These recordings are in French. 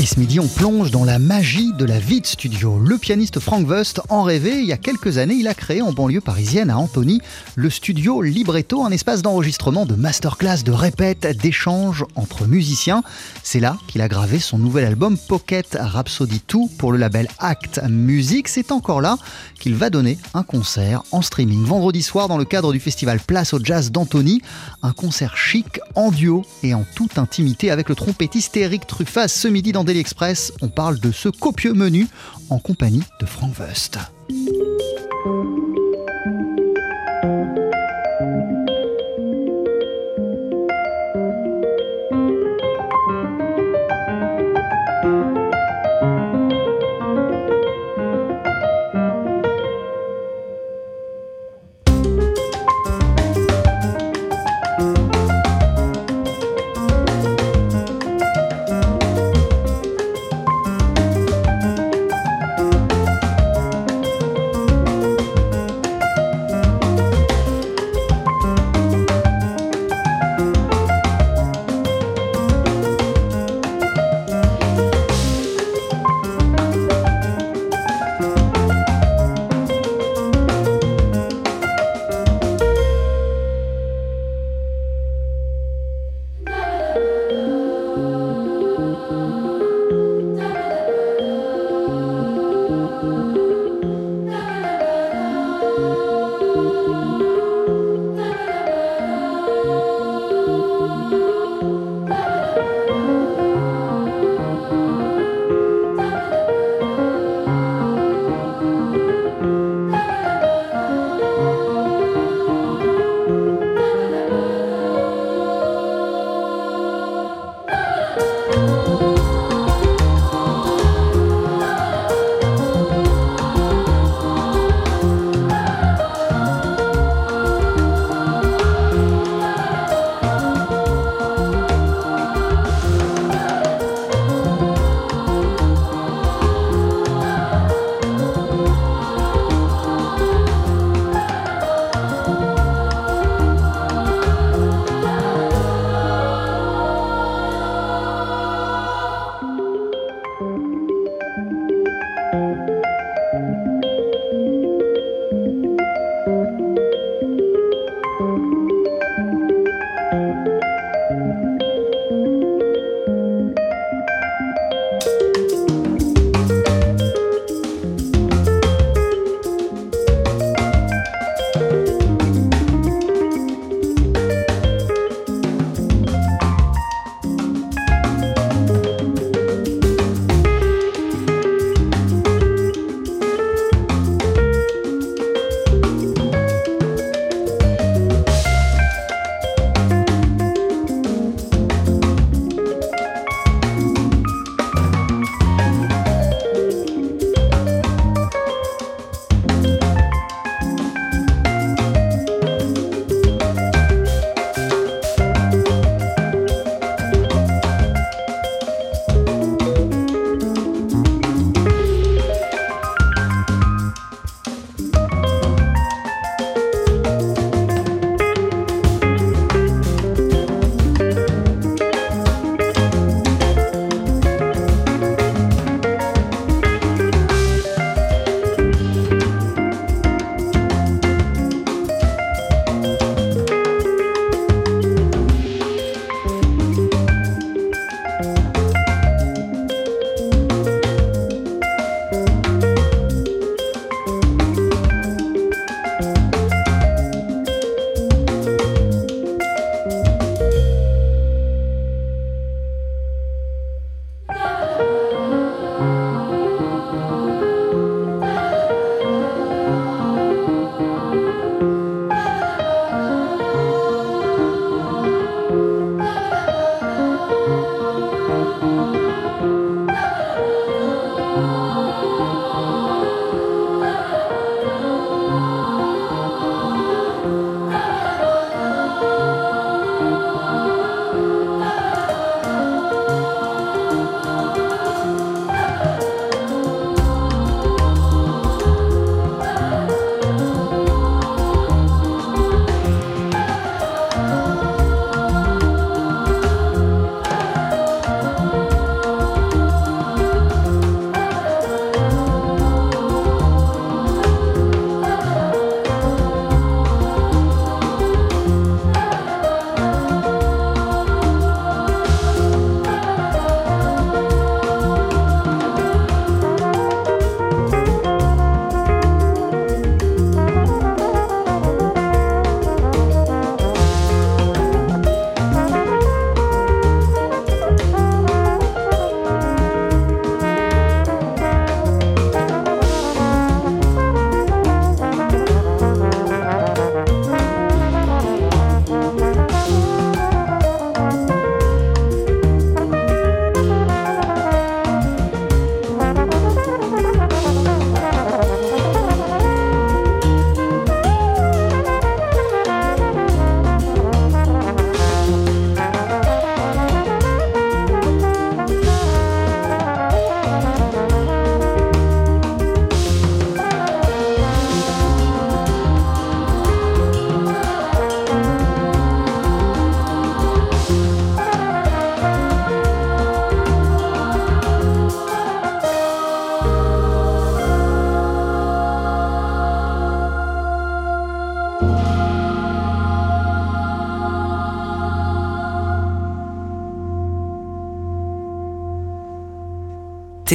Et ce midi, on plonge dans la magie de la vie de studio. Le pianiste Frank Wust en rêvait. Il y a quelques années, il a créé en banlieue parisienne à Antony le studio Libretto, un espace d'enregistrement, de masterclass, de répète, d'échanges entre musiciens. C'est là qu'il a gravé son nouvel album Pocket Rhapsody 2 pour le label Act Music. C'est encore là qu'il va donner un concert en streaming vendredi soir dans le cadre du festival Place au Jazz d'Antony. Un concert chic en duo et en toute intimité avec le trompettiste Eric Truffaz ce midi dans Daily Express. On parle de ce copieux menu en compagnie de Frank Wust.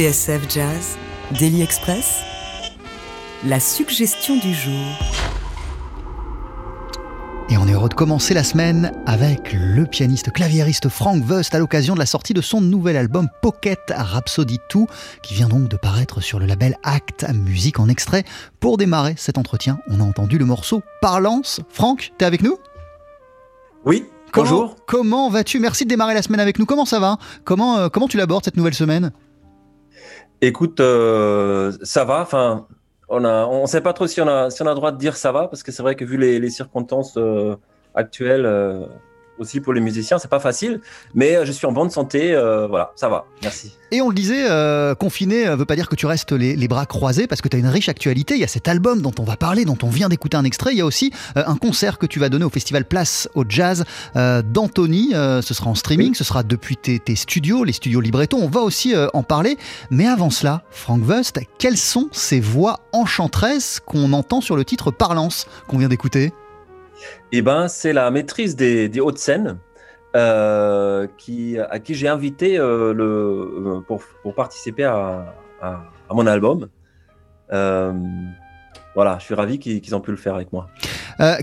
TSF Jazz, Daily Express, la suggestion du jour. Et on est heureux de commencer la semaine avec le pianiste claviériste Frank Wust à l'occasion de la sortie de son nouvel album Pocket Rhapsody 2 qui vient donc de paraître sur le label Act Music en extrait. Pour démarrer cet entretien, on a entendu le morceau Parlance. Franck, t'es avec nous? Oui, Comment- bonjour. Comment vas-tu? Merci de démarrer la semaine avec nous. Comment ça va? Comment, euh, comment tu l'abordes cette nouvelle semaine? Écoute, euh, ça va. Enfin, on a, on sait pas trop si on a, si on a droit de dire ça va, parce que c'est vrai que vu les, les circonstances euh, actuelles, euh, aussi pour les musiciens, c'est pas facile. Mais euh, je suis en bonne santé. euh, voilà, ça va. Merci. Et on le disait, euh, confiné euh, veut pas dire que tu restes les, les bras croisés parce que tu as une riche actualité. Il y a cet album dont on va parler, dont on vient d'écouter un extrait. Il y a aussi euh, un concert que tu vas donner au festival Place au Jazz. Euh, ce sera en streaming, ce sera depuis tes, tes studios, les studios Libretto. On va aussi en parler. Mais avant cela, Frank Wust, quelles sont ces voix enchanteresses qu'on entend sur le titre Parlance qu'on vient d'écouter? Eh ben, c'est la maîtrise des, scènes. euh, qui, à qui j'ai invité euh, le, euh, pour, pour participer à, à- à mon album. Euh, voilà, je suis ravi qu'ils qu'ils ont pu le faire avec moi.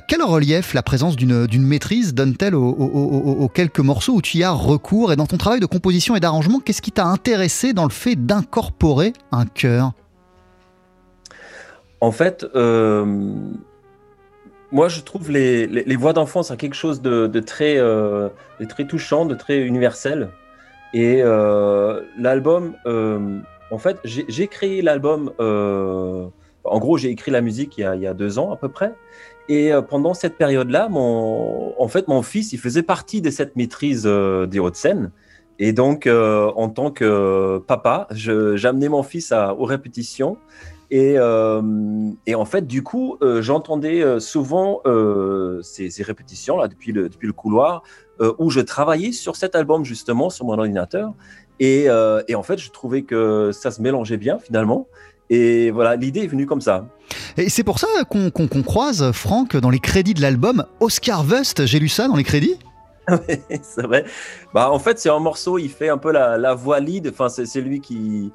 Quel relief la présence d'une d'une maîtrise donne-t-elle aux, aux- aux- aux quelques morceaux où tu y as recours Et dans ton travail de composition et d'arrangement, qu'est-ce qui t'a intéressé dans le fait d'incorporer un chœur? En fait, moi, je trouve les, les, voix d'enfants, c'est quelque chose de, de très, euh, de très touchant, de très universel. Et euh, l'album, euh, en fait, j'ai créé l'album. en gros, j'ai écrit la musique il y, a, il y a deux ans à peu près. Et pendant cette période-là, mon, en fait, mon fils, il faisait partie de cette maîtrise des hautes scènes. Et donc, en tant que papa, j'amenais mon fils à, aux répétitions. Et, euh, et en fait, du coup, euh, j'entendais euh, souvent ces, ces répétitions là depuis le, depuis le couloir où je travaillais sur cet album justement sur mon ordinateur. Et, et en fait, je trouvais que ça se mélangeait bien finalement. Et voilà, l'idée est venue comme ça. Et c'est pour ça qu'on croise, Franck, dans les crédits de l'album, Oscar Wust, j'ai lu ça dans les crédits? C'est vrai. Bah, en fait, c'est un morceau, il fait un peu la, la voix lead. Enfin, c'est lui qui,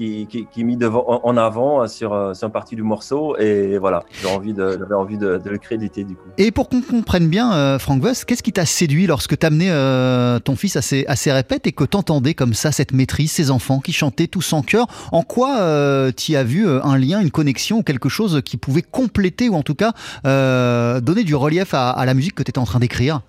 qui, est mis devant, en, avant sur, euh, sur une partie du morceau. Et voilà, j'avais envie de, le créditer du coup. Et pour qu'on comprenne bien, euh, Frank Wust, qu'est-ce qui t'a séduit lorsque t'amenais euh, ton fils à ses, à répètes et que t'entendais comme ça cette maîtrise, ces enfants qui chantaient tous en chœur? En quoi euh, t'y as vu euh, un lien, une connexion quelque chose qui pouvait compléter ou en tout cas euh, donner du relief à, à la musique que t'étais en train d'écrire?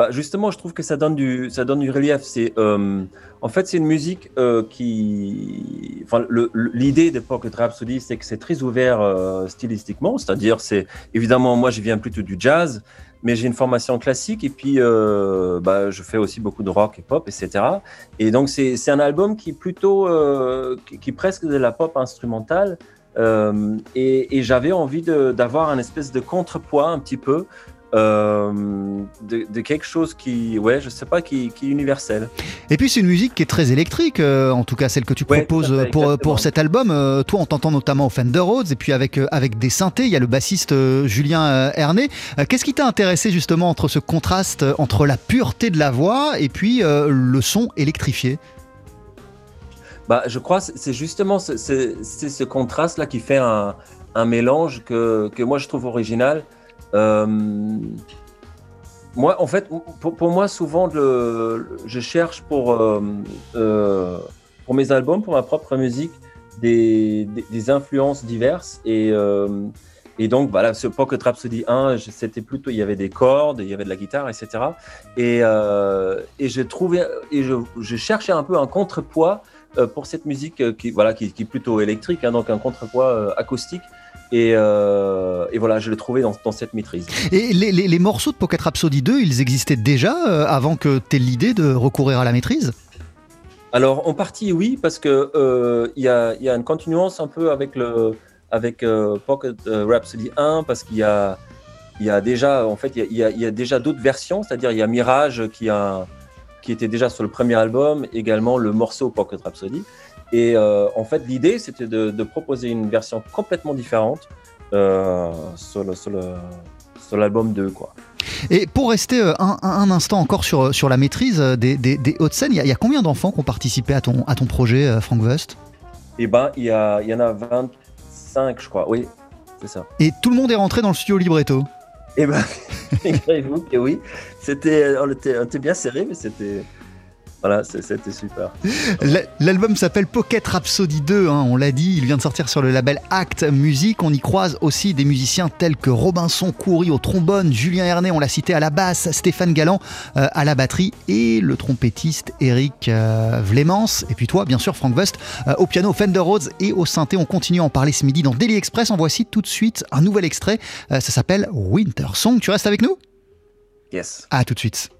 Bah, justement, je trouve que ça donne du, ça donne du relief. C'est, euh, en fait, c'est une musique euh, qui, enfin, l'idée de Pocket Rhapsody, c'est que c'est très ouvert euh, stylistiquement. C'est-à-dire, c'est évidemment, moi, je viens plutôt du jazz, mais j'ai une formation classique et puis, bah, je fais aussi beaucoup de rock et pop, etc. Et donc, c'est, un album qui est plutôt, qui, presque de la pop instrumentale. Et, et j'avais envie d'avoir un espèce de contrepoids un petit peu euh, de, de quelque chose qui, ouais, je sais pas, qui, qui est universel. Et puis c'est une musique qui est très électrique, euh, en tout cas celle que tu Ouais, proposes fait, euh, pour, pour cet album. Euh, toi, on t'entend notamment au Fender Rhodes et puis avec, avec des synthés. Il y a le bassiste Julien Herné. Qu'est-ce qui t'a intéressé justement entre ce contraste entre la pureté de la voix et puis le son électrifié? Bah, je crois que c'est- justement ce, ce- c'est ce contraste-là qui fait un, un mélange que, que moi je trouve original. Euh, moi, en fait, pour, moi, souvent, je cherche pour, euh, euh, pour mes albums, pour ma propre musique, des, influences diverses. Et, donc, voilà, ce Pocket Rhapsody 1, je- c'était plutôt, il y avait des cordes, il y avait de la guitare, etc. Et, je cherchais un peu un contrepoids pour cette musique qui, voilà, qui, est plutôt électrique, hein, donc un contrepoids acoustique. Et, euh, et voilà, je l'ai trouvé dans, dans cette maîtrise. Et les, les- les morceaux de Pocket Rhapsody 2, ils existaient déjà euh, avant que tu aies l'idée de recourir à la maîtrise? Alors, en partie, oui, parce que euh, y, a, il y a une continuance un peu avec le avec euh, Pocket Rhapsody 1, parce qu'il y a il y a déjà en fait il y a- il y a déjà d'autres versions, c'est-à-dire il y a Mirage qui a qui était déjà sur le premier album, également le morceau Pocket Rhapsody. Et euh, en fait, l'idée c'était de, de proposer une version complètement différente euh, sur le- sur le- sur l'album 2, quoi. Et pour rester euh, un, un instant encore sur, sur la maîtrise des, des, des Hauts-de-Seine, il y, a- il y a combien d'enfants qui ont participé à ton, à ton projet, Frank Wust Et ben, il y, a- il y en a 25, je crois. Oui, c'est ça. Et tout le monde est rentré dans le studio libretto? Et ben, figurez-vous que oui, c'était, on était, on était bien serré, mais c'était, voilà, c'est- c'était super. L'album s'appelle Pocket Rhapsody 2, hein, on l'a dit, il vient de sortir sur le label Act Music. On y croise aussi des musiciens tels que Robinson Coury au trombone, Julien Hernet, on l'a cité à la basse, Stéphane Galland euh, à la batterie et le trompettiste Eric euh, Vlémence. Et puis toi, bien sûr, Frank Wust euh, au piano, Fender Rhodes et au synthé. On continue à en parler ce midi dans Daily Express. En voici tout de suite un nouvel extrait. Euh, ça s'appelle Winter Song. Tu restes avec nous? Yes. À tout de suite.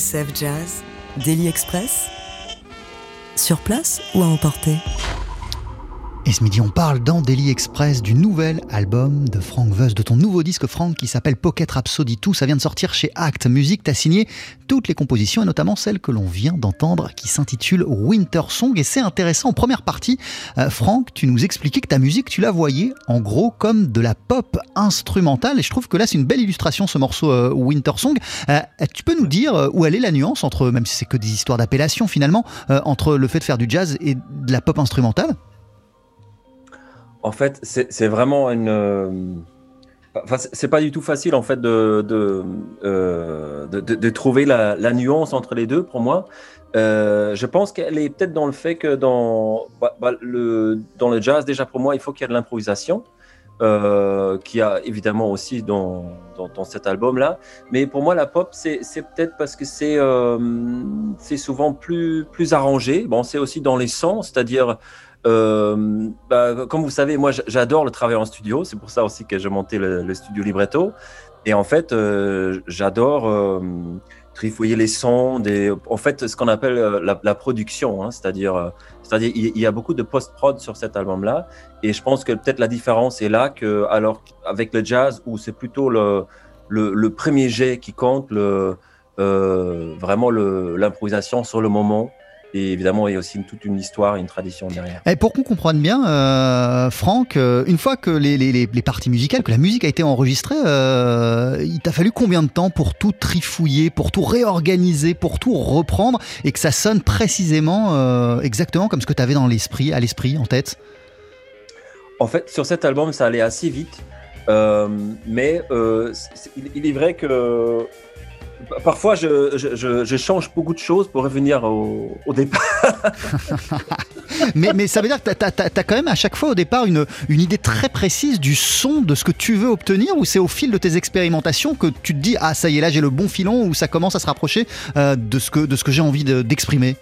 TSF Jazz, Daily Express Sur place ou à emporter? Et ce midi, on parle dans Daily Express du nouvel album de Frank Vust, de ton nouveau disque, Frank, qui s'appelle Pocket Rhapsody 2. Ça vient de sortir chez Act Music. Tu as signé toutes les compositions, et notamment celle que l'on vient d'entendre, qui s'intitule Winter Song. Et c'est intéressant. En première partie, euh, Frank, tu nous expliquais que ta musique, tu la voyais en gros comme de la pop instrumentale. Et je trouve que là, c'est une belle illustration, ce morceau euh, Winter Song. Euh, tu peux nous dire où elle est la nuance entre, même si c'est que des histoires d'appellation finalement, entre le fait de faire du jazz et de la pop instrumentale? En fait, c'est vraiment une. Euh, enfin, c'est pas du tout facile en fait de de, euh, de, trouver la, nuance entre les deux pour moi. Euh, je pense qu'elle est peut-être dans le fait que dans, bah, bah, le, dans le jazz, déjà pour moi, il faut qu'il y ait de l'improvisation, euh, qu'il y a évidemment aussi dans, dans, cet album-là. Mais pour moi, la pop, c'est peut-être parce que c'est euh, souvent plus, plus arrangé. Bon, c'est aussi dans les sons, c'est-à-dire euh, bah, comme vous savez, moi j'adore le travail en studio, c'est pour ça aussi que j'ai monté le, studio Libretto. Et en fait, euh, j'adore euh, trifouiller les sons, en fait, ce qu'on appelle la, production, hein, c'est-à-dire, c'est-à-dire, il, y a beaucoup de post-prod sur cet album-là. Et je pense que peut-être la différence est là que, alors, avec le jazz, où c'est plutôt le, premier jet qui compte, le, vraiment l'improvisation sur le moment. Et évidemment, il y a aussi toute une histoire, une tradition derrière. Et pour qu'on comprenne bien, euh, Franck, euh, une fois que les, les, les, parties musicales, que la musique a été enregistrée, euh, il t'a fallu combien de temps pour tout trifouiller, pour tout réorganiser, pour tout reprendre et que ça sonne précisément, euh, exactement comme ce que tu avais dans l'esprit, à l'esprit, en tête? En fait, sur cet album, ça allait assez vite. mais il est vrai que Parfois, je, change beaucoup de choses pour revenir au, départ. mais, ça veut dire que tu as, quand même à chaque fois au départ une, idée très précise du son, de ce que tu veux obtenir, ou c'est au fil de tes expérimentations que tu te dis Ah, ça y est, là j'ai le bon filon, ou ça commence à se rapprocher euh, de ce que, que j'ai envie d'exprimer?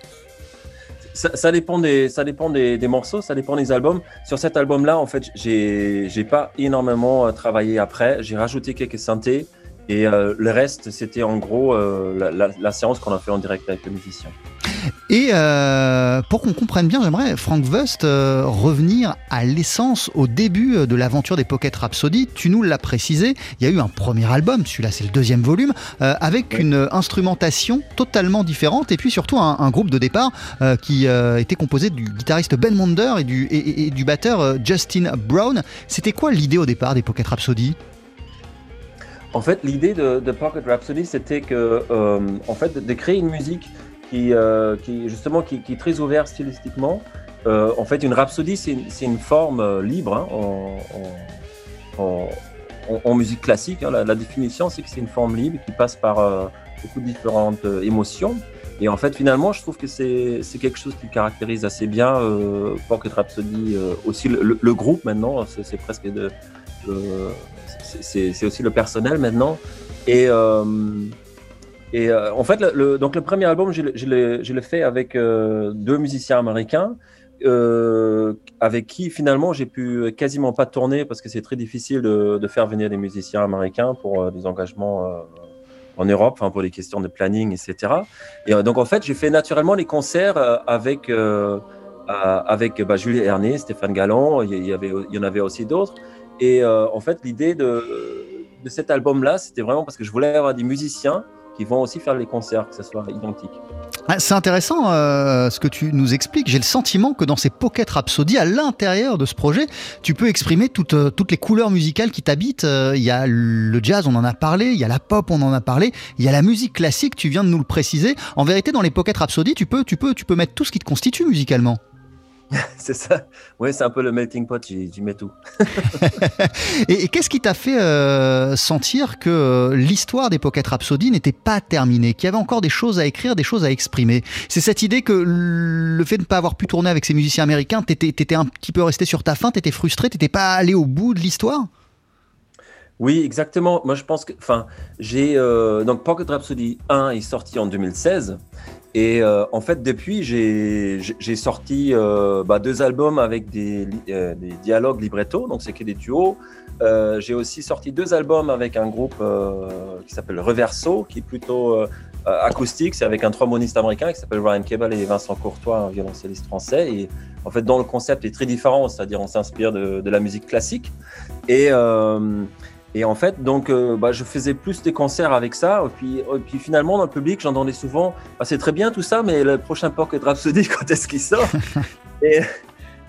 Ça, dépend, des, ça dépend des, morceaux, ça dépend des albums. Sur cet album-là, en fait, j'ai pas énormément euh, travaillé après. J'ai rajouté quelques synthés. Et euh, le reste, c'était en gros euh, la, séance qu'on a fait en direct avec le musicien. Et euh, pour qu'on comprenne bien, j'aimerais, Frank Wust, revenir à l'essence, au début de l'aventure des Pocket Rhapsody. Tu nous l'as précisé, il y a eu un premier album, celui-là c'est le deuxième volume, avec une instrumentation totalement différente et puis surtout un, groupe de départ qui était composé du guitariste Ben Monder et du, et du batteur Justin Brown. C'était quoi l'idée au départ des Pocket Rhapsody? En fait, l'idée de, Pocket Rhapsody, c'était que, euh, en fait, de, créer une musique qui, euh, justement, qui, est très ouverte stylistiquement. Euh, en fait, une rhapsodie, c'est une, forme libre hein, en, musique classique. Hein. La, définition, c'est que c'est une forme libre qui passe par beaucoup de différentes émotions. Et en fait, finalement, je trouve que c'est quelque chose qui caractérise assez bien Pocket Rhapsody, aussi le, groupe maintenant. C'est presque de c'est aussi le personnel maintenant. Et, euh, euh, en fait, le, donc le premier album, je, l'ai fait avec euh, deux musiciens américains. avec qui finalement j'ai pu quasiment pas tourner parce que c'est très difficile de, faire venir des musiciens américains pour des engagements en Europe, pour les questions de planning, etc. Et donc en fait, j'ai fait naturellement les concerts avec avec bah, Julie Herné, Stéphane avait, il y en avait aussi d'autres. Et euh, en fait, l'idée de, de, cet album-là, c'était vraiment parce que je voulais avoir des musiciens qui vont aussi faire les concerts, que ce soit identique. Ah, c'est intéressant euh, ce que tu nous expliques. J'ai le sentiment que dans ces Pocket Rhapsody, à l'intérieur de ce projet, tu peux exprimer toutes, euh, toutes les couleurs musicales qui t'habitent. Il y a le jazz, on en a parlé, il y a la pop, on en a parlé, il y a la musique classique, tu viens de nous le préciser. En vérité, dans les Pocket Rhapsody, tu peux, tu peux, tu peux mettre tout ce qui te constitue musicalement. c'est ça. Oui, c'est un peu le melting pot, j'y mets tout. et, qu'est-ce qui t'a fait euh, sentir que euh, l'histoire des Pocket Rhapsody n'était pas terminée, qu'il y avait encore des choses à écrire, des choses à exprimer? C'est cette idée que le fait de ne pas avoir pu tourner avec ces musiciens américains, t'étais étais un petit peu resté sur ta faim, t'étais frustré, t'étais pas allé au bout de l'histoire? Oui, exactement. Moi, je pense que, enfin, j'ai euh, donc Pocket Rhapsody 1 est sorti en 2016 et euh, en fait, depuis, j'ai sorti euh, bah, deux albums avec des, euh, des, dialogues libretto, donc c'est que des duos. j'ai aussi sorti deux albums avec un groupe qui s'appelle Reverso, qui est plutôt acoustique, c'est avec un tromboniste américain qui s'appelle Ryan Cable et Vincent Courtois, un violoncelliste français. Et en fait, dans le concept est très différent, c'est-à-dire on s'inspire de, de, la musique classique. Et, et en fait, donc, bah, je faisais plus des concerts avec ça. Et puis, et puis finalement, dans le public, j'entendais souvent bah, c'est très bien tout ça, mais le prochain Pocket Rhapsody, quand est-ce qu'il sort? Et,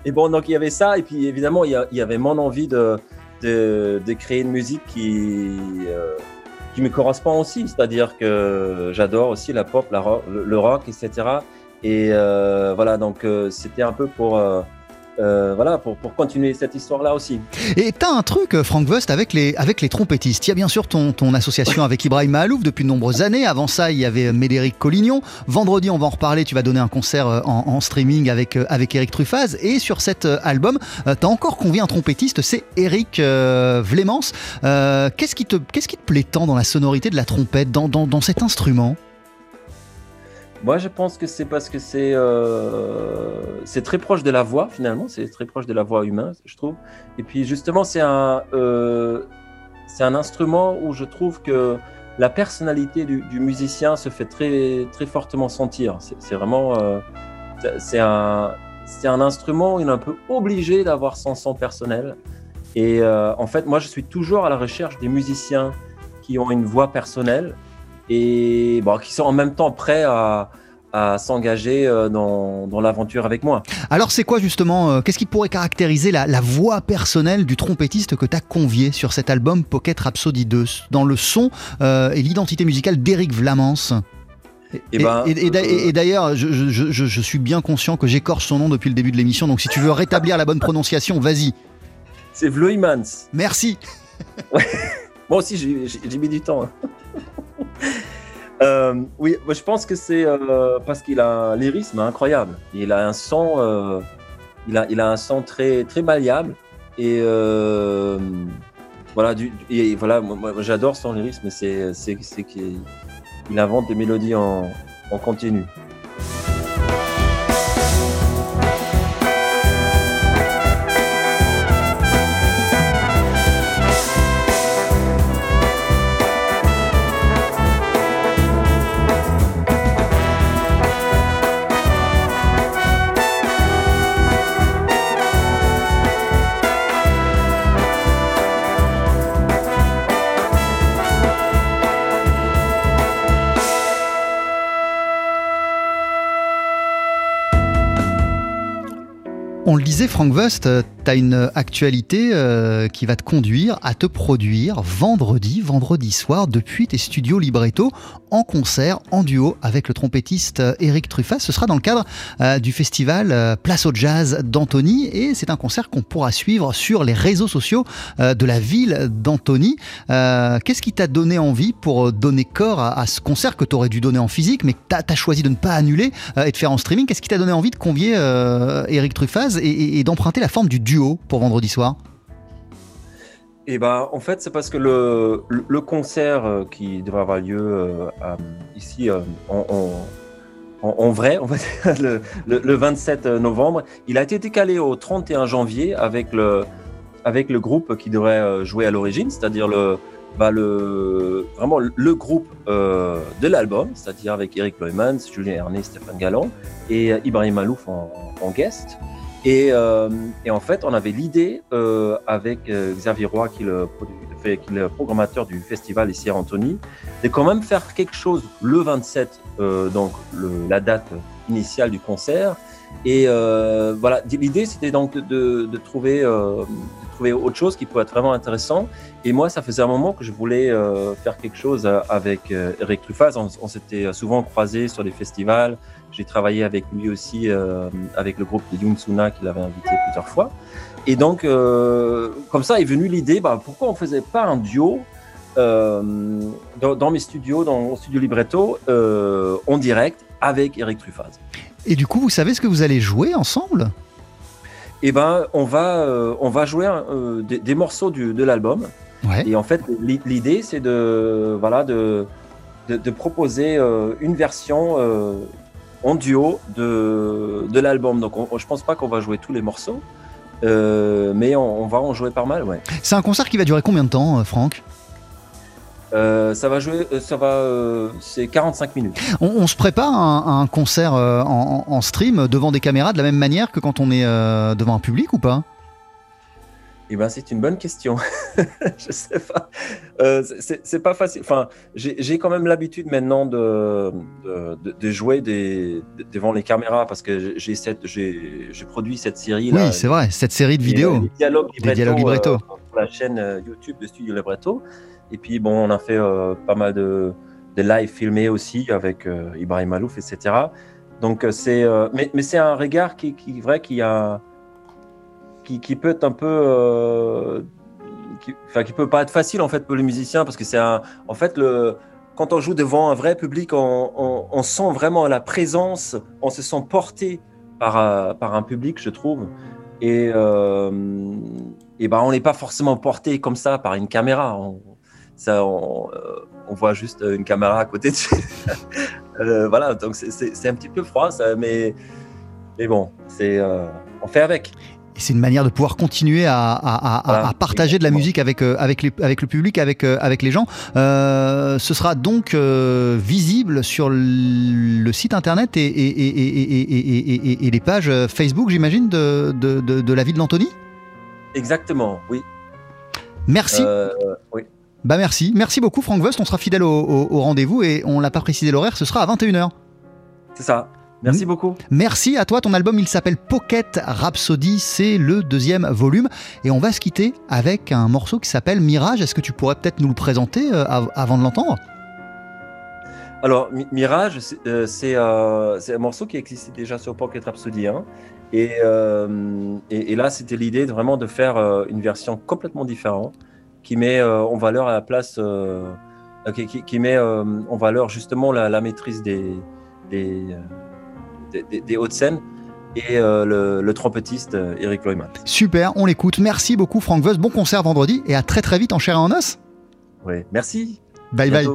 et, bon, donc il y avait ça. Et puis évidemment, il y, avait mon envie de, de, de créer une musique qui, euh, qui me correspond aussi. C'est-à-dire que j'adore aussi la pop, la rock, le, rock, etc. Et euh, voilà, donc euh, c'était un peu pour euh, voilà, pour, pour, continuer cette histoire-là aussi. Et tu as un truc, euh, Frank Wust, avec les, avec les trompettistes. Il y a bien sûr ton, ton association avec Ibrahim Mahalouf depuis de nombreuses années. Avant ça, il y avait Médéric Collignon. Vendredi, on va en reparler. Tu vas donner un concert euh, en, streaming avec, avec Eric Truffaz. Et sur cet album, tu as encore convié un trompettiste, c'est Eric Vlémence. qu'est-ce, qui te, qu'est-ce qui te plaît tant dans la sonorité de la trompette, dans, dans, dans cet instrument? Moi, je pense que c'est parce que c'est euh, c'est très proche de la voix finalement, c'est très proche de la voix humaine, je trouve. Et puis justement, c'est un euh, instrument où je trouve que la personnalité du, musicien se fait très très fortement sentir. C'est vraiment euh, un instrument où il est un peu obligé d'avoir son son personnel. Et en fait, moi, je suis toujours à la recherche des musiciens qui ont une voix personnelle et bon, qui sont en même temps prêts à, à s'engager euh, dans, dans l'aventure avec moi. Alors c'est quoi justement, euh, qu'est-ce qui pourrait caractériser la, la, voix personnelle du trompettiste que tu as convié sur cet album Pocket Rhapsody 2, dans le son euh, et l'identité musicale d'Éric Vlamance et, ben, et, et, et d'ailleurs, je, je, je, je, suis bien conscient que j'écorche son nom depuis le début de l'émission, donc si tu veux rétablir la bonne prononciation, vas-y. C'est Vloimans. Merci. Ouais. Moi aussi, j'ai mis du temps. Euh, oui, je pense que c'est euh, parce qu'il a un lyrisme incroyable. Il a un son, euh, il, a, il a un son très, très malléable. Et euh, voilà, et voilà j'adore son lyrisme. C'est qu'il invente des mélodies en, en continu. On le disait, Frank Wust, euh, tu as une actualité euh, qui va te conduire à te produire vendredi, vendredi soir, depuis tes studios Libretto, en concert, en duo avec le trompettiste Eric Truffaz. Ce sera dans le cadre euh, du festival Place au Jazz d'Antony et c'est un concert qu'on pourra suivre sur les réseaux sociaux de la ville d'Antony. Qu'est-ce qui t'a donné envie pour donner corps à, ce concert que tu aurais dû donner en physique, mais que tu as, choisi de ne pas annuler et de faire en streaming? Qu'est-ce qui t'a donné envie de convier Eric Truffaz et, d'emprunter la forme du duo pour vendredi soir eh ben, en fait, c'est parce que le, concert euh, qui devrait avoir lieu euh, ici euh, en, vrai, on va dire, le, le, 27 novembre, il a été décalé au 31 janvier avec le, groupe qui devrait jouer à l'origine, c'est-à-dire le, bah vraiment le groupe de l'album, c'est-à-dire avec Eric Loymans, Julien Herné, Stéphane Galland et Ibrahim Malouf en guest. Et, euh, et, en fait, on avait l'idée euh, avec euh, Xavier Roy, qui est, le, qui est le programmateur du festival ici à Antony, de quand même faire quelque chose le 27, euh, donc le, la date initiale du concert. Et euh, voilà, l'idée c'était donc de, de trouver, euh, de trouver autre chose qui pourrait être vraiment intéressant. Et moi, ça faisait un moment que je voulais faire quelque chose avec Eric Truffaz. On, on s'était souvent croisés sur des festivals. J'ai travaillé avec lui aussi, euh, avec le groupe de Yunsuna qui l'avait invité plusieurs fois. Et donc, euh, comme ça est venue l'idée, bah, pourquoi on ne faisait pas un duo euh, dans, dans, mes studios, dans mon studio Libretto, euh, en direct avec Eric Truffaz. Et du coup, vous savez ce que vous allez jouer ensemble? Eh ben, on va, euh, on va jouer des, des, morceaux du, de l'album. Ouais. Et en fait, l'idée, c'est de, voilà, de, de, de proposer une version en duo de, de l'album. Donc on, je pense pas qu'on va jouer tous les morceaux, euh, mais on, on, va en jouer pas mal. Ouais. C'est un concert qui va durer combien de temps, euh, Franck? Euh, ça va jouer, ça va, euh, c'est 45 minutes. On, on se prépare à un, à un concert en, stream devant des caméras de la même manière que quand on est devant un public ou pas? Eh ben, c'est une bonne question. je sais pas. Euh, c'est pas facile. Enfin, j'ai quand même l'habitude maintenant de, de, de- de jouer des, de- devant les caméras parce que j'ai produit cette série là. Oui, c'est vrai, cette série de vidéos. euh, les dialogues Des libretto, dialogues libretto. euh, pour la chaîne euh, YouTube de Studio Libretto. Et puis, bon, on a fait euh, pas mal de, de live filmés aussi avec Ibrahim Malouf, etc. Donc, c'est, mais, mais c'est un regard qui, qui vrai, qui a, qui, peut être un peu, euh, qui, enfin, qui peut pas être facile en fait pour le musicien parce que c'est un, en fait, le, quand on joue devant un vrai public, on, sent vraiment la présence, on se sent porté par, euh, par un public, je trouve. Et, euh, et ben, on n'est pas forcément porté comme ça par une caméra. On, ça, on, voit juste une caméra à côté de voilà, donc c'est- un petit peu froid, ça, mais, mais bon, c'est on fait avec. C'est une manière de pouvoir continuer à, à- à- à- Voilà, à partager de la musique avec, euh, avec, les- avec le public, avec, euh, avec les gens. Euh, ce sera donc euh, visible sur le site internet et, les pages Facebook, j'imagine, de, de, de- de la vie de l'Anthony Exactement, oui. Merci. Euh, oui. Bah merci. Merci beaucoup Franck Wust. On sera fidèle au, au- au rendez-vous et on l'a pas précisé l'horaire, ce sera à 21h. C'est ça. Merci beaucoup. Merci à toi, ton album il s'appelle Pocket Rhapsody, c'est le deuxième volume et on va se quitter avec un morceau qui s'appelle Mirage. Est-ce que tu pourrais peut-être nous le présenter euh, av- avant de l'entendre? Alors, Mi- Mirage, c'est euh, euh, c'est un morceau qui existait déjà sur Pocket Rhapsody 1. Et, euh, et, et là, c'était l'idée de vraiment de faire une version complètement différente qui met en valeur à la place, qui, qui- qui met en valeur justement la, la maîtrise des, des, des, scènes et euh, le, le trompettiste euh, Eric Loyman. Super, on l'écoute. Merci beaucoup Franck Wust. Bon concert vendredi et à très très vite en chair et en os. Oui, merci. Bye bye.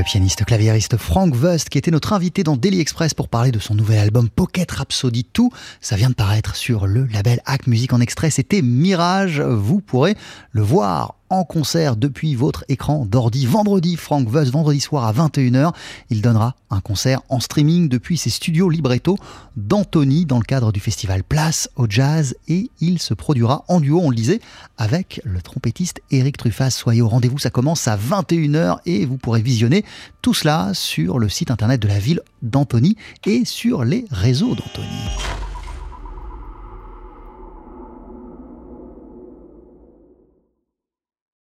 Le pianiste claviériste Frank Wust, qui était notre invité dans Daily Express pour parler de son nouvel album Pocket Rhapsody 2. Ça vient de paraître sur le label Hack Music en extrait. C'était Mirage. Vous pourrez le voir en concert depuis votre écran d'ordi. Vendredi, Frank Vuz, vendredi soir à 21h, il donnera un concert en streaming depuis ses studios libretto d'Antony dans le cadre du festival Place au Jazz et il se produira en duo, on le disait, avec le trompettiste Eric Truffaz. Soyez au rendez-vous, ça commence à 21h et vous pourrez visionner tout cela sur le site internet de la ville d'Antony et sur les réseaux d'Antony.